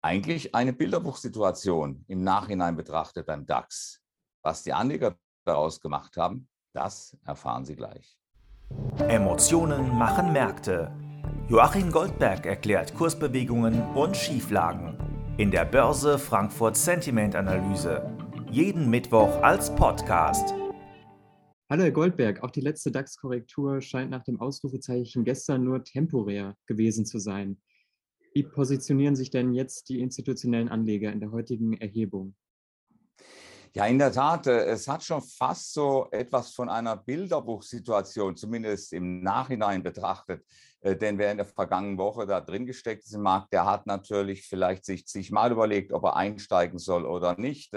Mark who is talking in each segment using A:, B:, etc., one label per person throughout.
A: Eigentlich eine Bilderbuchsituation im Nachhinein betrachtet beim DAX. Was die Anleger daraus gemacht haben, das erfahren Sie gleich.
B: Emotionen machen Märkte. Joachim Goldberg erklärt Kursbewegungen und Schieflagen in der Börse Frankfurt Sentiment Analyse. Jeden Mittwoch als Podcast.
C: Hallo Herr Goldberg, auch die letzte DAX-Korrektur scheint nach dem Ausrufezeichen gestern nur temporär gewesen zu sein. Wie positionieren sich denn jetzt die institutionellen Anleger in der heutigen Erhebung?
A: Ja, in der Tat, äh, es hat schon fast so etwas von einer Bilderbuchsituation, zumindest im Nachhinein betrachtet. Äh, denn wer in der vergangenen Woche da drin gesteckt ist im Markt, der hat natürlich vielleicht sich, mal überlegt, ob er einsteigen soll oder nicht.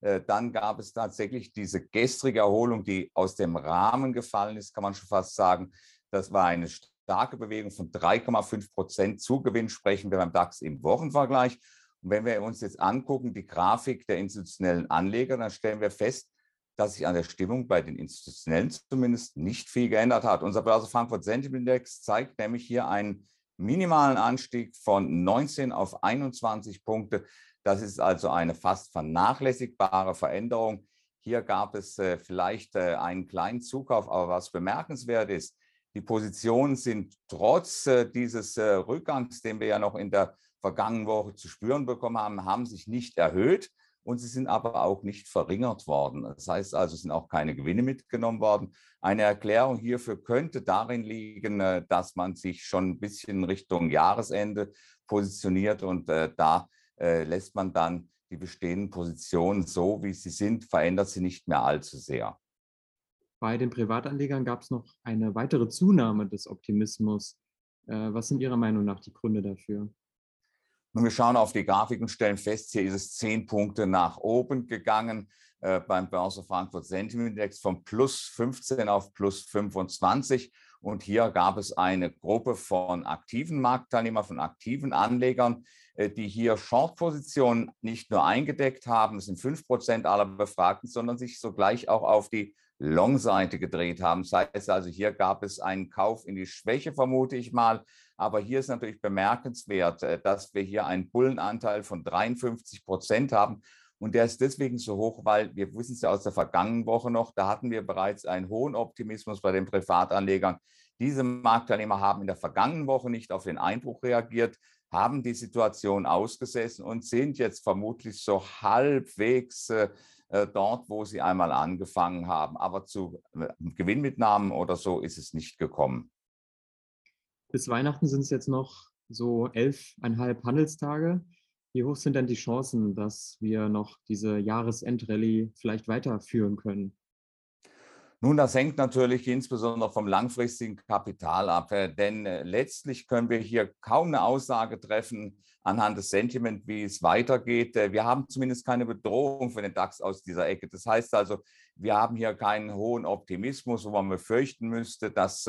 A: Äh, dann gab es tatsächlich diese gestrige Erholung, die aus dem Rahmen gefallen ist, kann man schon fast sagen. Das war eine starke Bewegung von 3,5 Prozent Zugewinn, sprechen wir beim DAX im Wochenvergleich. Und wenn wir uns jetzt angucken, die Grafik der institutionellen Anleger, dann stellen wir fest, dass sich an der Stimmung bei den Institutionellen zumindest nicht viel geändert hat. Unser Börse Frankfurt Sentiment Index zeigt nämlich hier einen minimalen Anstieg von 19 auf 21 Punkte. Das ist also eine fast vernachlässigbare Veränderung. Hier gab es äh, vielleicht äh, einen kleinen Zukauf, aber was bemerkenswert ist, die Positionen sind trotz äh, dieses äh, Rückgangs, den wir ja noch in der vergangenen Woche zu spüren bekommen haben, haben sich nicht erhöht und sie sind aber auch nicht verringert worden. Das heißt also, es sind auch keine Gewinne mitgenommen worden. Eine Erklärung hierfür könnte darin liegen, äh, dass man sich schon ein bisschen Richtung Jahresende positioniert und da äh, lässt man dann die bestehenden Positionen so, wie sie sind, verändert sie nicht mehr allzu sehr.
C: Bei den Privatanlegern gab es noch eine weitere Zunahme des Optimismus. Äh, was sind Ihrer Meinung nach die Gründe dafür?
A: Nun, wir schauen auf die Grafik und stellen fest, hier ist es zehn Punkte nach oben gegangen äh, beim Börse Frankfurt Sentiment Index von plus 15 auf plus 25. Und hier gab es eine Gruppe von aktiven Marktteilnehmern, von aktiven Anlegern, äh, die hier Short-Positionen nicht nur eingedeckt haben, das sind 5% aller Befragten, sondern sich sogleich auch auf die Long-Seite gedreht haben. Das heißt also, hier gab es einen Kauf in die Schwäche, vermute ich mal. Aber hier ist natürlich bemerkenswert, äh, dass wir hier einen Bullenanteil von 53 Prozent haben. Und der ist deswegen so hoch, weil wir wissen es ja aus der vergangenen Woche noch, da hatten wir bereits einen hohen Optimismus bei den Privatanlegern. Diese Marktteilnehmer haben in der vergangenen Woche nicht auf den Einbruch reagiert, haben die Situation ausgesessen und sind jetzt vermutlich so halbwegs äh, äh dort, wo sie einmal angefangen haben. Aber zu äh, Gewinnmitnahmen oder so ist es nicht gekommen.
C: Bis Weihnachten sind es jetzt noch so elfeinhalb Handelstage. Wie hoch sind denn die Chancen, dass wir noch diese Jahresendrallye vielleicht weiterführen können?
A: Nun, das hängt natürlich insbesondere vom langfristigen Kapital ab, äh, denn äh, letztlich können wir hier kaum eine Aussage treffen anhand des Sentiment, wie es weitergeht. Äh, wir haben zumindest keine Bedrohung für den DAX aus dieser Ecke. Das heißt also, wir haben hier keinen hohen Optimismus, wo man befürchten müsste, dass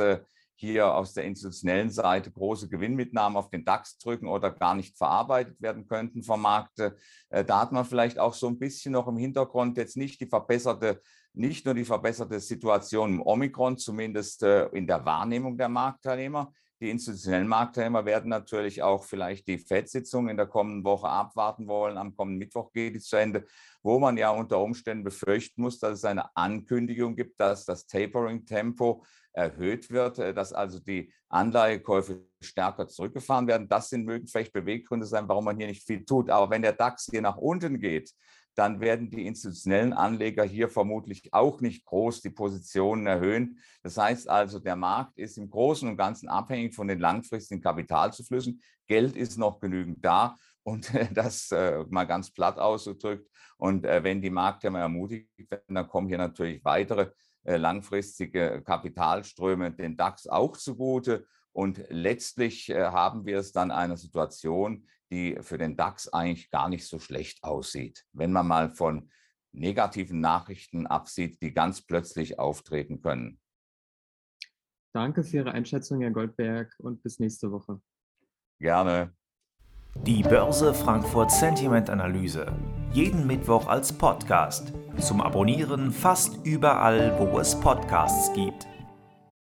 A: hier aus der institutionellen Seite große Gewinnmitnahmen auf den DAX drücken oder gar nicht verarbeitet werden könnten vom Markt. Äh, da hat man vielleicht auch so ein bisschen noch im Hintergrund jetzt nicht die verbesserte, nicht nur die verbesserte Situation im Omikron, zumindest äh, in der Wahrnehmung der Marktteilnehmer. Die institutionellen Marktteilnehmer werden natürlich auch vielleicht die FED-Sitzung in der kommenden Woche abwarten wollen. Am kommenden Mittwoch geht es zu Ende, wo man ja unter Umständen befürchten muss, dass es eine Ankündigung gibt, dass das Tapering-Tempo erhöht wird, äh, dass also die Anleihekäufe stärker zurückgefahren werden. Das sind mögen vielleicht Beweggründe sein, warum man hier nicht viel tut. Aber wenn der DAX hier nach unten geht, dann werden die institutionellen Anleger hier vermutlich auch nicht groß die Positionen erhöhen. Das heißt also, der Markt ist im Großen und Ganzen abhängig von den langfristigen Kapitalzuflüssen. Geld ist noch genügend da und das äh, mal ganz platt ausgedrückt. Und äh, wenn die Märkte ermutigt werden, dann kommen hier natürlich weitere äh, langfristige Kapitalströme den DAX auch zugute. Und letztlich äh, haben wir es dann eine Situation, die für den DAX eigentlich gar nicht so schlecht aussieht, wenn man mal von negativen Nachrichten absieht, die ganz plötzlich auftreten können.
C: Danke für Ihre Einschätzung, Herr Goldberg, und bis nächste Woche.
A: Gerne.
B: Die Börse Frankfurt Sentiment Analyse. Jeden Mittwoch als Podcast. Zum Abonnieren fast überall, wo es Podcasts gibt.